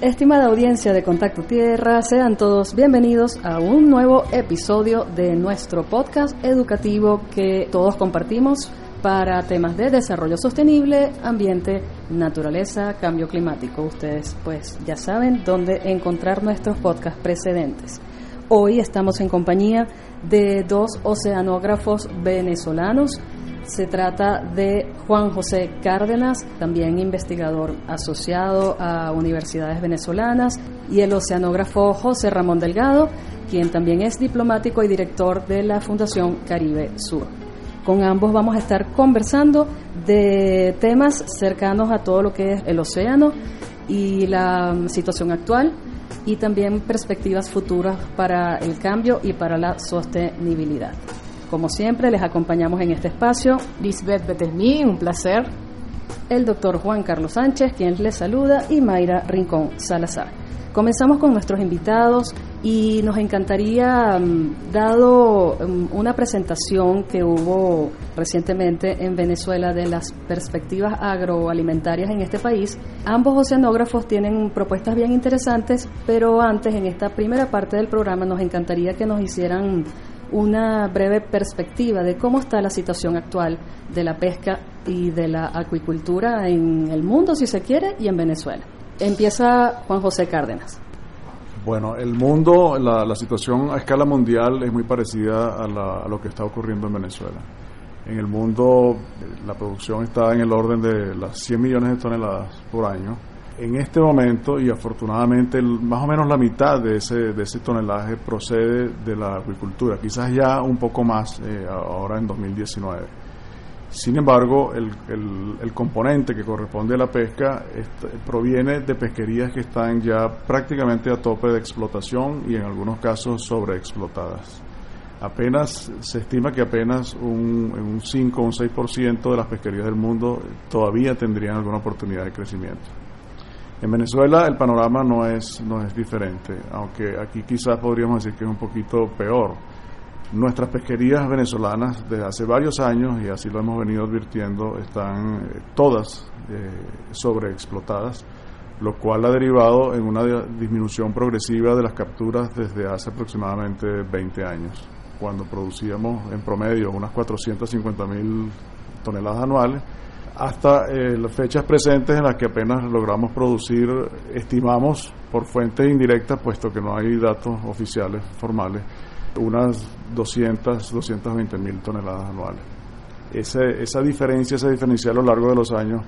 Estimada audiencia de Contacto Tierra, sean todos bienvenidos a un nuevo episodio de nuestro podcast educativo que todos compartimos para temas de desarrollo sostenible, ambiente, naturaleza, cambio climático. Ustedes pues ya saben dónde encontrar nuestros podcasts precedentes. Hoy estamos en compañía de dos oceanógrafos venezolanos se trata de Juan José Cárdenas, también investigador asociado a universidades venezolanas, y el oceanógrafo José Ramón Delgado, quien también es diplomático y director de la Fundación Caribe Sur. Con ambos vamos a estar conversando de temas cercanos a todo lo que es el océano y la situación actual y también perspectivas futuras para el cambio y para la sostenibilidad. Como siempre, les acompañamos en este espacio Lisbeth Betemí, un placer. El doctor Juan Carlos Sánchez, quien les saluda, y Mayra Rincón Salazar. Comenzamos con nuestros invitados y nos encantaría, mm, dado mm, una presentación que hubo recientemente en Venezuela de las perspectivas agroalimentarias en este país, ambos oceanógrafos tienen propuestas bien interesantes, pero antes, en esta primera parte del programa, nos encantaría que nos hicieran una breve perspectiva de cómo está la situación actual de la pesca y de la acuicultura en el mundo, si se quiere, y en Venezuela. Empieza Juan José Cárdenas. Bueno, el mundo, la, situación a escala mundial es muy parecida a, a, lo que está ocurriendo en Venezuela. En el mundo la producción está en el orden de las 100 millones de toneladas por año en este momento, y afortunadamente más o menos la mitad de ese, de ese tonelaje procede de la agricultura, quizás ya un poco más eh, ahora en 2019. Sin embargo, el, el, componente que corresponde a la pesca proviene de pesquerías que están ya prácticamente a tope de explotación y en algunos casos sobreexplotadas. Apenas se estima que apenas un, un 5 o un 6% de las pesquerías del mundo todavía tendrían alguna oportunidad de crecimiento. En Venezuela el panorama no es, no es diferente, aunque aquí quizás podríamos decir que es un poquito peor. Nuestras pesquerías venezolanas desde hace varios años, y así lo hemos venido advirtiendo, están eh, todas eh, sobreexplotadas, lo cual ha derivado en una disminución progresiva de las capturas desde hace aproximadamente 20 años, cuando producíamos en promedio unas 450 mil toneladas anuales hasta eh, las fechas presentes en las que apenas logramos producir, estimamos por fuentes indirectas, puesto que no hay datos oficiales formales, unas 200, 220 mil toneladas anuales. esa diferencia, esa diferencia a lo largo de los años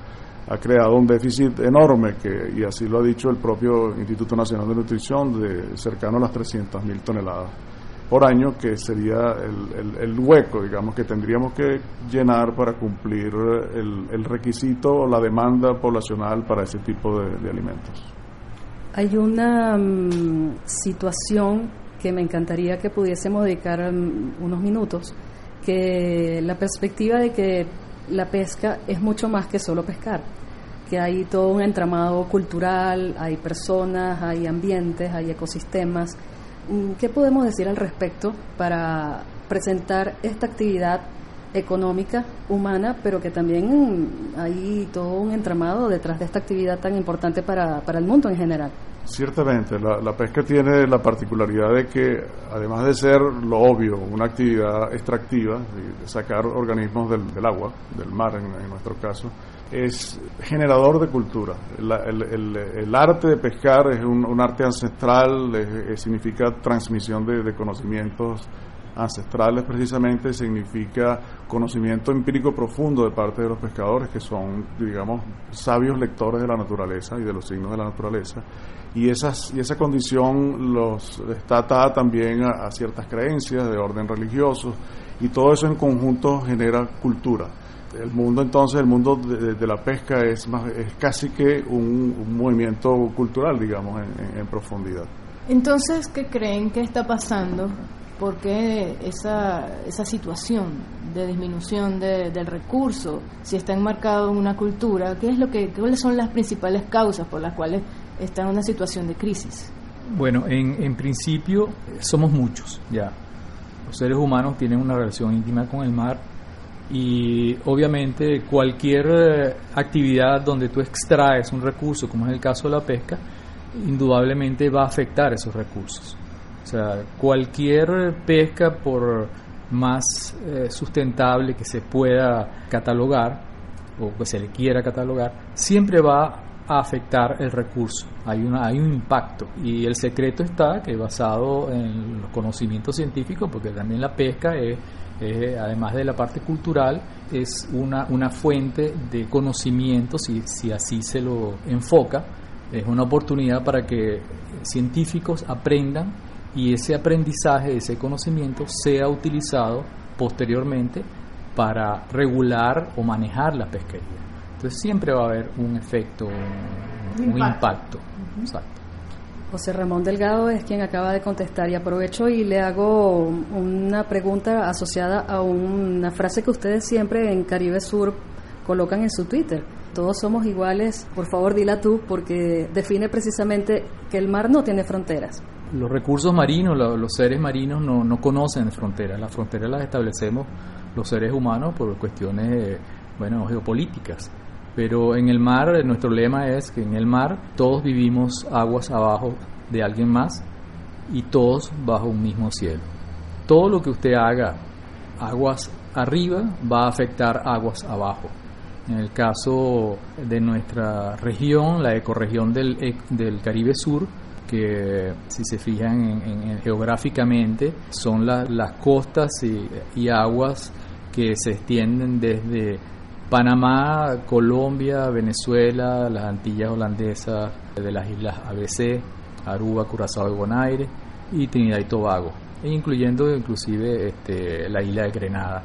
ha creado un déficit enorme, que, y así lo ha dicho el propio Instituto Nacional de Nutrición, de cercano a las 300 mil toneladas por año, que sería el, hueco, digamos, que tendríamos que llenar para cumplir el, requisito o la demanda poblacional para ese tipo de, alimentos. Hay una mm, situación que me encantaría que pudiésemos dedicar mm, unos minutos, que la perspectiva de que la pesca es mucho más que solo pescar, que hay todo un entramado cultural, hay personas, hay ambientes, hay ecosistemas ¿Qué podemos decir al respecto para presentar esta actividad económica, humana, pero que también hay todo un entramado detrás de esta actividad tan importante para, para el mundo en general? Ciertamente, la, pesca tiene la particularidad de que, además de ser lo obvio, una actividad extractiva, de sacar organismos del, agua, del mar en nuestro caso, es generador de cultura. el, arte de pescar es un, arte ancestral, significa transmisión de, conocimientos ancestrales precisamente, significa conocimiento empírico profundo de parte de los pescadores que son, digamos, sabios lectores de la naturaleza y de los signos de la naturaleza. Y, esas, y esa condición los está atada también a ciertas creencias de orden religioso y todo eso en conjunto genera cultura el mundo entonces, el mundo de, la pesca es, más, es casi que un, movimiento cultural, digamos, en, profundidad. Entonces, ¿qué creen que está pasando? ¿Por qué esa, esa situación de disminución del recurso, si está enmarcado en una cultura, ¿qué es lo que, ¿cuáles son las principales causas por las cuales está en una situación de crisis? Bueno, en, en principio somos muchos ya. Los seres humanos tienen una relación íntima con el mar y obviamente cualquier eh, actividad donde tú extraes un recurso, como es el caso de la pesca, indudablemente va a afectar esos recursos. O sea, cualquier pesca, por más eh, sustentable que se pueda catalogar, o que se le quiera catalogar, siempre va a afectar el recurso. Hay, una, hay un impacto. Y el secreto está que basado en los conocimientos científicos, porque también la pesca es, además de la parte cultural, es una, una fuente de conocimiento, si, si así se lo enfoca, es una oportunidad para que científicos aprendan y ese aprendizaje, ese conocimiento sea utilizado posteriormente para regular o manejar la pesquería. Entonces siempre va a haber un efecto, un, impacto. José Ramón Delgado es quien acaba de contestar y aprovecho y le hago una pregunta asociada a una frase que ustedes siempre en Caribe Sur colocan en su Twitter. Todos somos iguales, por favor dila tú, porque define precisamente que el mar no tiene fronteras los recursos marinos, los seres marinos no, no conocen fronteras. Las fronteras las establecemos los seres humanos por cuestiones bueno, geopolíticas. Pero en el mar, nuestro lema es que en el mar todos vivimos aguas abajo de alguien más y todos bajo un mismo cielo. Todo lo que usted haga aguas arriba va a afectar aguas abajo. En el caso de nuestra región, la ecorregión del, del Caribe Sur, que si se fijan en, geográficamente son las costas y, aguas que se extienden desde Panamá, Colombia, Venezuela, las Antillas holandesas, de las islas ABC, Aruba, Curazao y Bonaire y Trinidad y Tobago, e incluyendo inclusive este, la isla de Grenada.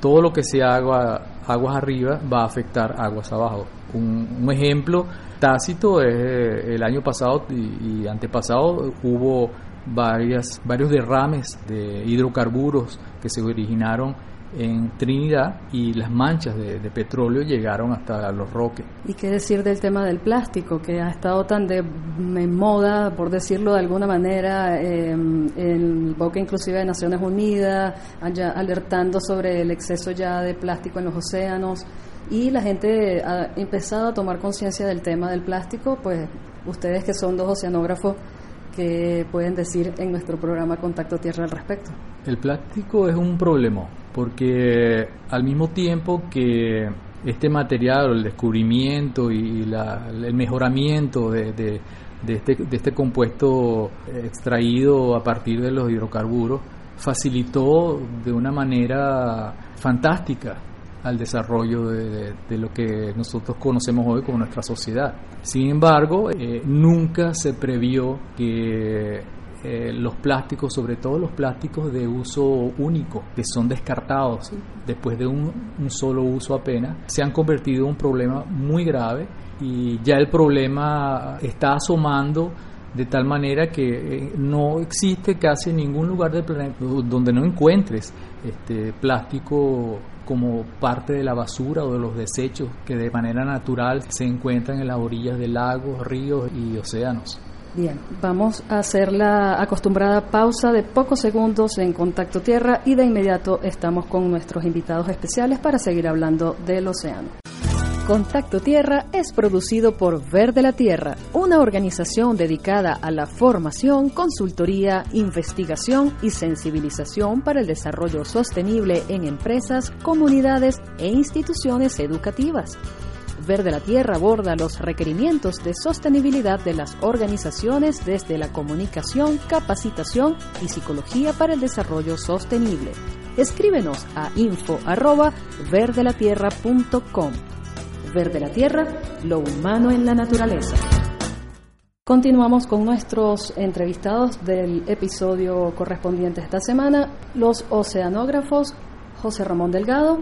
Todo lo que sea agua, aguas arriba va a afectar aguas abajo. un ejemplo Tácito es eh, el año pasado y, antepasado hubo varias, varios derrames de hidrocarburos que se originaron en Trinidad y las manchas de, petróleo llegaron hasta los roques. ¿Y qué decir del tema del plástico, que ha estado tan de moda, por decirlo de alguna manera, em, en boca inclusive de Naciones Unidas, alertando sobre el exceso ya de plástico en los océanos? y la gente ha empezado a tomar conciencia del tema del plástico, pues ustedes que son dos oceanógrafos, que pueden decir en nuestro programa Contacto Tierra al respecto? El plástico es un problema, porque al mismo tiempo que este material, el descubrimiento y el mejoramiento este, de este compuesto extraído a partir de los hidrocarburos, facilitó de una manera fantástica al desarrollo de, lo que nosotros conocemos hoy como nuestra sociedad. Sin embargo, eh, nunca se previó que eh, los plásticos, sobre todo los plásticos de uso único, que son descartados después de un, un, solo uso apenas, se han convertido en un problema muy grave y ya el problema está asomando de tal manera que eh, no existe casi ningún lugar del planeta donde no encuentres este plástico como parte de la basura o de los desechos que de manera natural se encuentran en las orillas de lagos, ríos y océanos. Bien, vamos a hacer la acostumbrada pausa de pocos segundos en Contacto Tierra y de inmediato estamos con nuestros invitados especiales para seguir hablando del océano. Contacto Tierra es producido por Verde la Tierra, una organización dedicada a la formación, consultoría, investigación y sensibilización para el desarrollo sostenible en empresas, comunidades e instituciones educativas. Verde la Tierra aborda los requerimientos de sostenibilidad de las organizaciones desde la comunicación, capacitación y psicología para el desarrollo sostenible. Escríbenos a info@verdelatierra.com. Verde la Tierra, lo humano en la naturaleza. Continuamos con nuestros entrevistados del episodio correspondiente esta semana, los oceanógrafos José Ramón Delgado,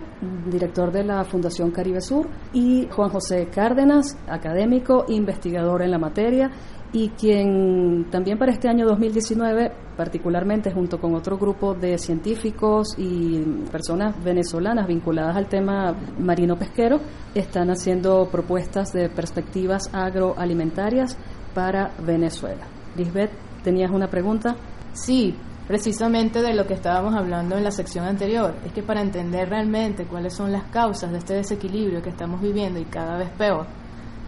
director de la Fundación Caribe Sur, y Juan José Cárdenas, académico, investigador en la materia y quien también para este año 2019, particularmente junto con otro grupo de científicos y personas venezolanas vinculadas al tema marino pesquero, están haciendo propuestas de perspectivas agroalimentarias para Venezuela. Lisbeth, ¿tenías una pregunta? Sí, precisamente de lo que estábamos hablando en la sección anterior. Es que para entender realmente cuáles son las causas de este desequilibrio que estamos viviendo y cada vez peor,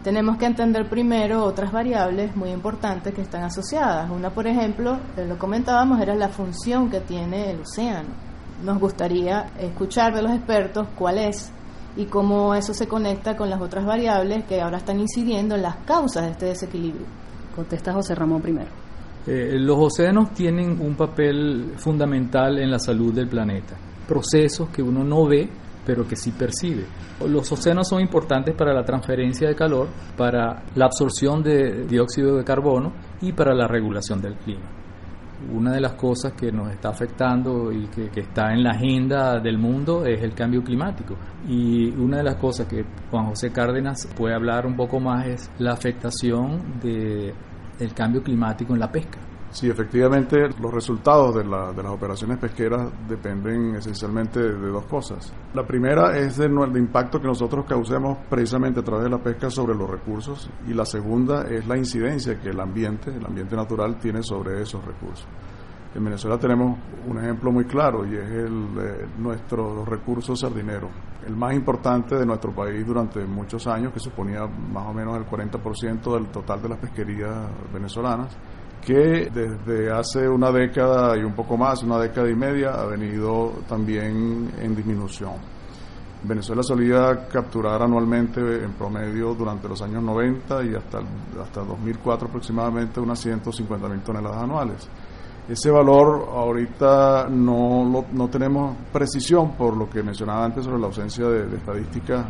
tenemos que entender primero otras variables muy importantes que están asociadas. Una, por ejemplo, eh, lo comentábamos, era la función que tiene el océano. Nos gustaría escuchar de los expertos cuál es y cómo eso se conecta con las otras variables que ahora están incidiendo en las causas de este desequilibrio. Contesta José Ramón primero. Eh, los océanos tienen un papel fundamental en la salud del planeta. Procesos que uno no ve, pero que sí percibe. Los océanos son importantes para la transferencia de calor, para la absorción de dióxido de carbono y para la regulación del clima. Una de las cosas que nos está afectando y que, que, está en la agenda del mundo es el cambio climático. Y una de las cosas que Juan José Cárdenas puede hablar un poco más es la afectación de, del cambio climático en la pesca. Sí, efectivamente, los resultados de, la, de, las operaciones pesqueras dependen esencialmente de, de dos cosas. La primera es del impacto que nosotros causemos precisamente a través de la pesca sobre los recursos y la segunda es la incidencia que el ambiente, el ambiente natural, tiene sobre esos recursos. En Venezuela tenemos un ejemplo muy claro y es el de nuestros recursos sardineros, el más importante de nuestro país durante muchos años, que suponía más o menos el 40% del total de las pesquerías venezolanas que desde hace una década y un poco más, una década y media, ha venido también en disminución. Venezuela solía capturar anualmente en promedio durante los años 90 y hasta, hasta 2004 aproximadamente unas 150 mil toneladas anuales. Ese valor ahorita no, lo, no tenemos precisión por lo que mencionaba antes sobre la ausencia de, estadísticas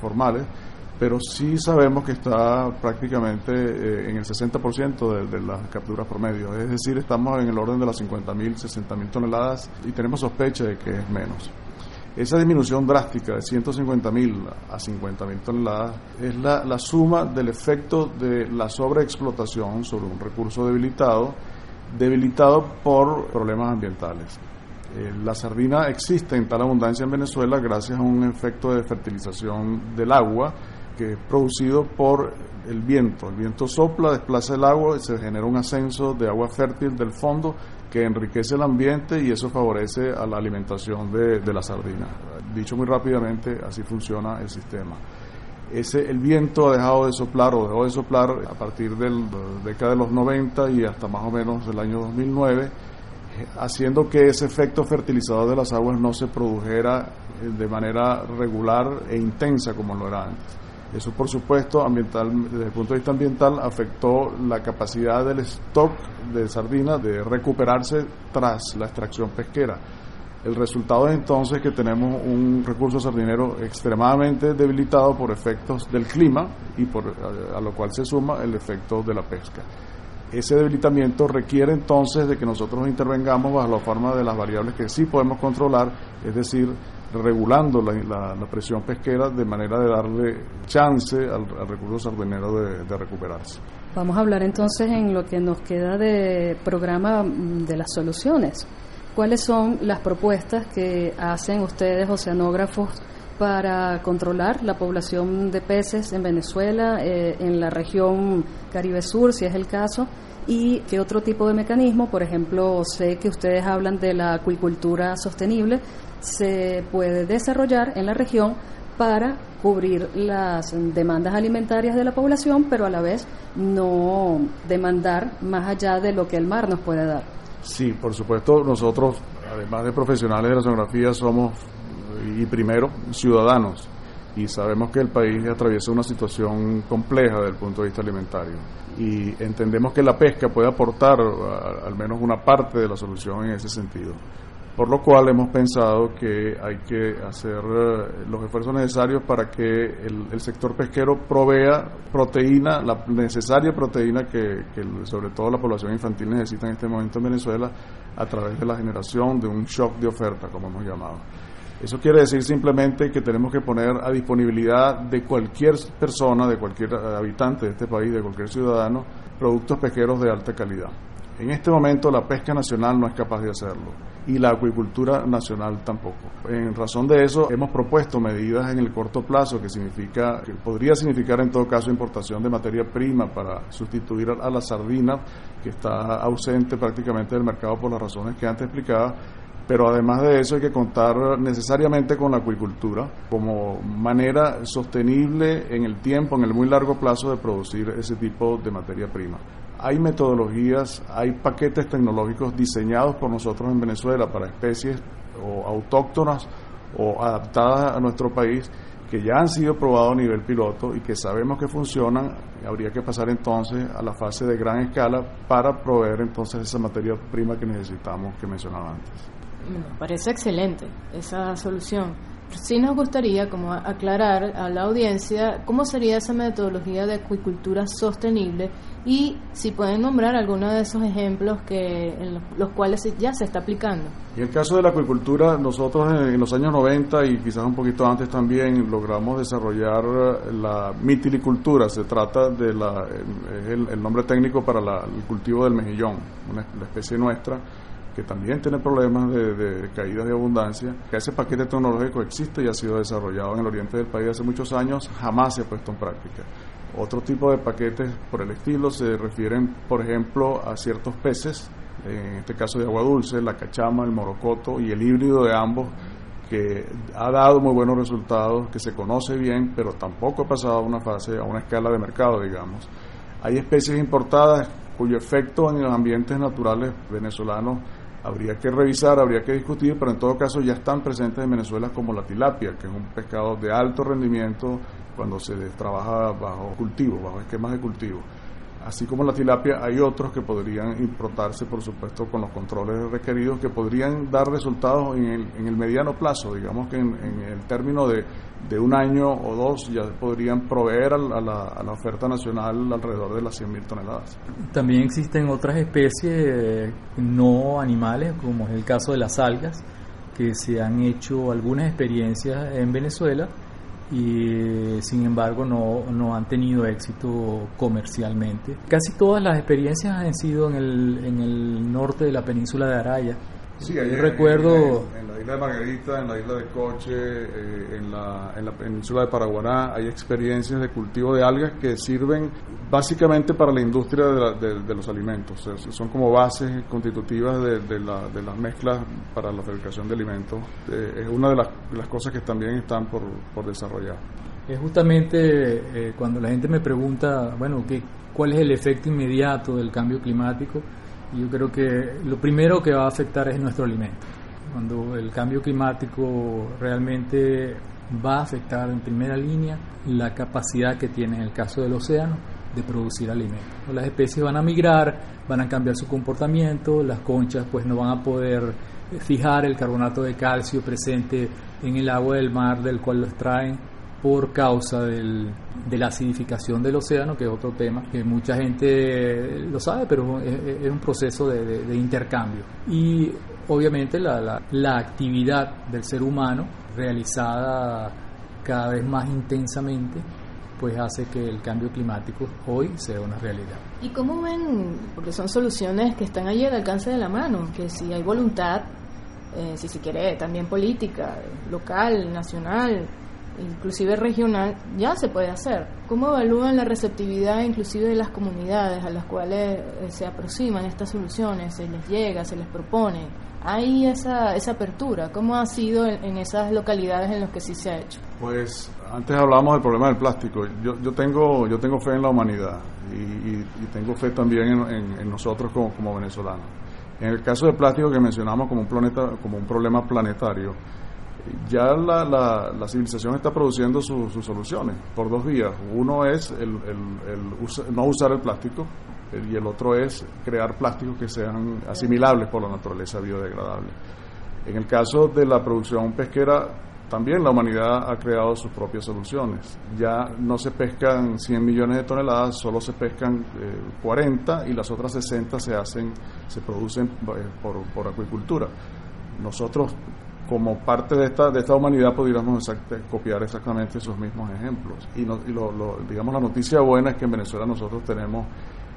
formales, pero sí sabemos que está prácticamente eh, en el 60% de, de, las capturas promedio, es decir, estamos en el orden de las 50.000, 60.000 toneladas y tenemos sospecha de que es menos. Esa disminución drástica de 150.000 a 50.000 toneladas es la, la suma del efecto de la sobreexplotación sobre un recurso debilitado, debilitado por problemas ambientales. Eh, la sardina existe en tal abundancia en Venezuela gracias a un efecto de fertilización del agua que es producido por el viento. El viento sopla, desplaza el agua y se genera un ascenso de agua fértil del fondo que enriquece el ambiente y eso favorece a la alimentación de, de la sardina. Dicho muy rápidamente, así funciona el sistema. Ese, el viento ha dejado de soplar o dejó de soplar a partir de la década de los 90 y hasta más o menos el año 2009 haciendo que ese efecto fertilizador de las aguas no se produjera de manera regular e intensa como lo era antes. Eso, por supuesto, ambiental, desde el punto de vista ambiental, afectó la capacidad del stock de sardina de recuperarse tras la extracción pesquera. El resultado es entonces que tenemos un recurso sardinero extremadamente debilitado por efectos del clima y por, a, a lo cual se suma el efecto de la pesca. Ese debilitamiento requiere entonces de que nosotros intervengamos bajo la forma de las variables que sí podemos controlar, es decir, regulando la, presión pesquera de manera de darle chance al, recurso sardinero de, de, recuperarse. Vamos a hablar entonces en lo que nos queda de programa de las soluciones. ¿Cuáles son las propuestas que hacen ustedes, oceanógrafos, para controlar la población de peces en Venezuela, eh, en la región Caribe Sur, si es el caso? y qué otro tipo de mecanismo, por ejemplo, sé que ustedes hablan de la acuicultura sostenible, se puede desarrollar en la región para cubrir las demandas alimentarias de la población, pero a la vez no demandar más allá de lo que el mar nos puede dar. Sí, por supuesto, nosotros, además de profesionales de la sonografía, somos y primero ciudadanos y sabemos que el país atraviesa una situación compleja desde el punto de vista alimentario y entendemos que la pesca puede aportar al menos una parte de la solución en ese sentido. Por lo cual hemos pensado que hay que hacer los esfuerzos necesarios para que el, sector pesquero provea proteína, la necesaria proteína que, que, sobre todo la población infantil necesita en este momento en Venezuela a través de la generación de un shock de oferta, como hemos llamado. Eso quiere decir simplemente que tenemos que poner a disponibilidad de cualquier persona, de cualquier habitante de este país, de cualquier ciudadano, productos pesqueros de alta calidad. En este momento la pesca nacional no es capaz de hacerlo y la acuicultura nacional tampoco. En razón de eso hemos propuesto medidas en el corto plazo que significa podría significar en todo caso importación de materia prima para sustituir a la sardina que está ausente prácticamente del mercado por las razones que antes explicaba pero además de eso hay que contar necesariamente con la acuicultura como manera sostenible en el tiempo, en el muy largo plazo de producir ese tipo de materia prima. Hay metodologías, hay paquetes tecnológicos diseñados por nosotros en Venezuela para especies o autóctonas o adaptadas a nuestro país que ya han sido probados a nivel piloto y que sabemos que funcionan, habría que pasar entonces a la fase de gran escala para proveer entonces esa materia prima que necesitamos que mencionaba antes. Me parece excelente esa solución. Sí nos gustaría como aclarar a la audiencia cómo sería esa metodología de acuicultura sostenible y si pueden nombrar algunos de esos ejemplos que en los cuales ya se está aplicando. En el caso de la acuicultura, nosotros en los años 90 y quizás un poquito antes también logramos desarrollar la mitilicultura. Se trata de la, es el, nombre técnico para el cultivo del mejillón, una, la especie nuestra que también tiene problemas de, de caída de abundancia, que ese paquete tecnológico existe y ha sido desarrollado en el oriente del país hace muchos años, jamás se ha puesto en práctica. Otro tipo de paquetes por el estilo se refieren, por ejemplo, a ciertos peces, en este caso de agua dulce, la cachama, el morocoto y el híbrido de ambos, que ha dado muy buenos resultados, que se conoce bien, pero tampoco ha pasado a una fase, a una escala de mercado, digamos. Hay especies importadas cuyo efecto en los ambientes naturales venezolanos habría que revisar, habría que discutir, pero en todo caso ya están presentes en Venezuela como la tilapia, que es un pescado de alto rendimiento cuando se trabaja bajo cultivo, bajo esquemas de cultivo. Así como la tilapia, hay otros que podrían importarse, por supuesto, con los controles requeridos, que podrían dar resultados en el, en el mediano plazo, digamos que en, el término de, un año o dos ya podrían proveer a la, a la oferta nacional alrededor de las 100.000 toneladas. También existen otras especies no animales, como es el caso de las algas, que se han hecho algunas experiencias en Venezuela y sin embargo no, no, han tenido éxito comercialmente. Casi todas las experiencias han sido en el, en el norte de la península de Araya, Sí, recuerdo... En, la isla de Margarita, en la isla de Coche, eh, en, la, en la península de Paraguaná, hay experiencias de cultivo de algas que sirven básicamente para la industria de, los alimentos. son como bases constitutivas de, las mezclas para la fabricación de alimentos. Eh, es una de las, cosas que también están por, por desarrollar. Es justamente eh, cuando la gente me pregunta, bueno, ¿qué, ¿cuál es el efecto inmediato del cambio climático? Yo creo que lo primero que va a afectar es nuestro alimento. Cuando el cambio climático realmente va a afectar en primera línea la capacidad que tiene en el caso del océano de producir alimentos. Las especies van a migrar, van a cambiar su comportamiento, las conchas pues no van a poder fijar el carbonato de calcio presente en el agua del mar del cual lo extraen por causa del, de la acidificación del océano, que es otro tema que mucha gente lo sabe, pero es, un proceso de, intercambio. Y obviamente la, la, actividad del ser humano realizada cada vez más intensamente pues hace que el cambio climático hoy sea una realidad. ¿Y cómo ven? Porque son soluciones que están allí al alcance de la mano, que si hay voluntad, eh, si se quiere, también política, local, nacional, inclusive regional, ya se puede hacer. ¿Cómo evalúan la receptividad inclusive de las comunidades a las cuales eh, se aproximan estas soluciones, se les llega, se les propone? ¿Hay esa, esa apertura? ¿Cómo ha sido en, esas localidades en las que sí se ha hecho? Pues antes hablábamos del problema del plástico. Yo, yo, tengo, yo tengo fe en la humanidad y, tengo fe también en, nosotros como, como venezolanos. En el caso del plástico que mencionamos como un, planeta, como un problema planetario, ya la, la, civilización está produciendo sus soluciones por dos vías. Uno es el, el, no usar el plástico y el otro es crear plásticos que sean asimilables por la naturaleza biodegradable. En el caso de la producción pesquera, también la humanidad ha creado sus propias soluciones. Ya no se pescan 100 millones de toneladas, solo se pescan 40 eh, y las otras 60 se hacen, se producen eh, por, por acuicultura. Nosotros como parte de esta, de esta humanidad pudiéramos copiar exactamente esos mismos ejemplos. Y, lo, digamos la noticia buena es que en Venezuela nosotros tenemos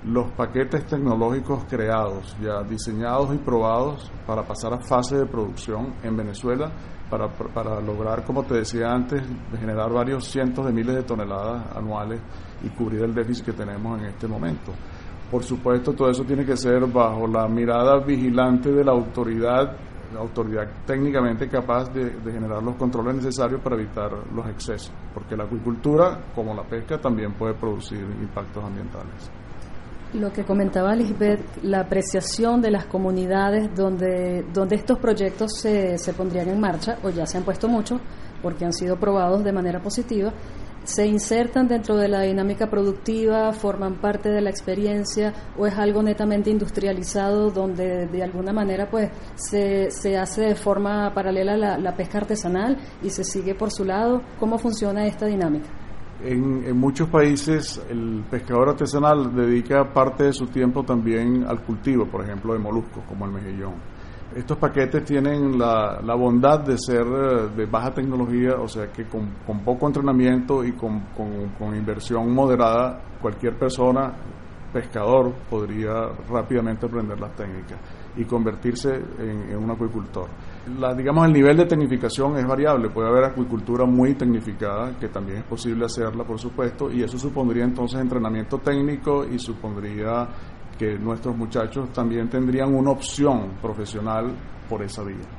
los paquetes tecnológicos creados, ya diseñados y probados para pasar a fase de producción en Venezuela, para, para lograr, como te decía antes, generar varios cientos de miles de toneladas anuales y cubrir el déficit que tenemos en este momento. Por supuesto, todo eso tiene que ser bajo la mirada vigilante de la autoridad autoridad técnicamente capaz de, generar los controles necesarios para evitar los excesos, porque la acuicultura, como la pesca, también puede producir impactos ambientales. Lo que comentaba Lisbeth, la apreciación de las comunidades donde, donde estos proyectos se, se pondrían en marcha, o ya se han puesto muchos, porque han sido probados de manera positiva, se insertan dentro de la dinámica productiva, forman parte de la experiencia o es algo netamente industrializado donde de alguna manera pues se, se hace de forma paralela la, la pesca artesanal y se sigue por su lado. ¿Cómo funciona esta dinámica? En, en, muchos países el pescador artesanal dedica parte de su tiempo también al cultivo, por ejemplo, de moluscos, como el mejillón. Estos paquetes tienen la, la bondad de ser eh, de baja tecnología, o sea que con, con poco entrenamiento y con, con, inversión moderada, cualquier persona, pescador, podría rápidamente aprender las técnicas y convertirse en, en un acuicultor. La, digamos, el nivel de tecnificación es variable. Puede haber acuicultura muy tecnificada, que también es posible hacerla, por supuesto, y eso supondría entonces entrenamiento técnico y supondría que nuestros muchachos también tendrían una opción profesional por esa vía.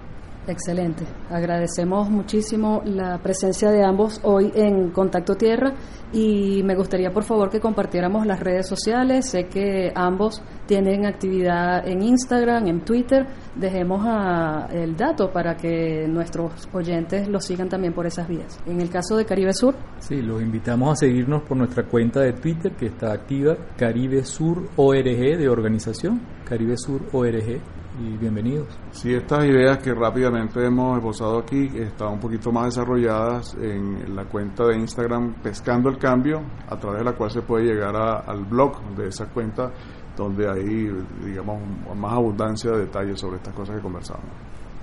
Excelente. Agradecemos muchísimo la presencia de ambos hoy en Contacto Tierra y me gustaría por favor que compartiéramos las redes sociales. Sé que ambos tienen actividad en Instagram, en Twitter. Dejemos a, el dato para que nuestros oyentes lo sigan también por esas vías. En el caso de Caribe Sur. Sí, los invitamos a seguirnos por nuestra cuenta de Twitter que está activa, Caribe Sur ORG de organización, Caribe Sur ORG y bienvenidos. Sí, estas ideas que rápidamente hemos esbozado aquí están un poquito más desarrolladas en la cuenta de Instagram Pescando el Cambio, a través de la cual se puede llegar al blog de esa cuenta, donde hay, digamos, más abundancia de detalles sobre estas cosas que conversamos.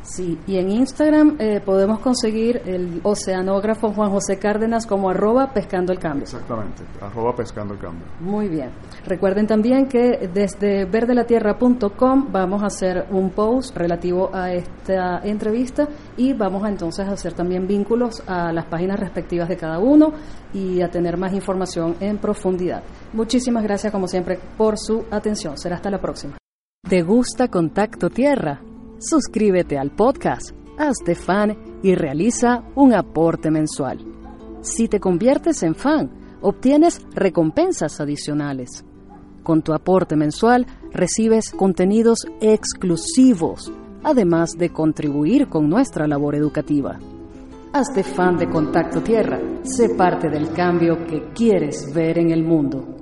Sí, y en Instagram eh, podemos conseguir el oceanógrafo Juan José Cárdenas como arroba pescando el cambio. Exactamente, arroba pescando el cambio. Muy bien. Recuerden también que desde verdelatierra.com vamos a hacer un post relativo a esta entrevista y vamos a entonces a hacer también vínculos a las páginas respectivas de cada uno y a tener más información en profundidad. Muchísimas gracias como siempre por su atención. Será hasta la próxima. ¿Te gusta Contacto Tierra? Suscríbete al podcast, hazte fan y realiza un aporte mensual. Si te conviertes en fan, obtienes recompensas adicionales. Con tu aporte mensual recibes contenidos exclusivos, además de contribuir con nuestra labor educativa. Hazte fan de Contacto Tierra, sé parte del cambio que quieres ver en el mundo.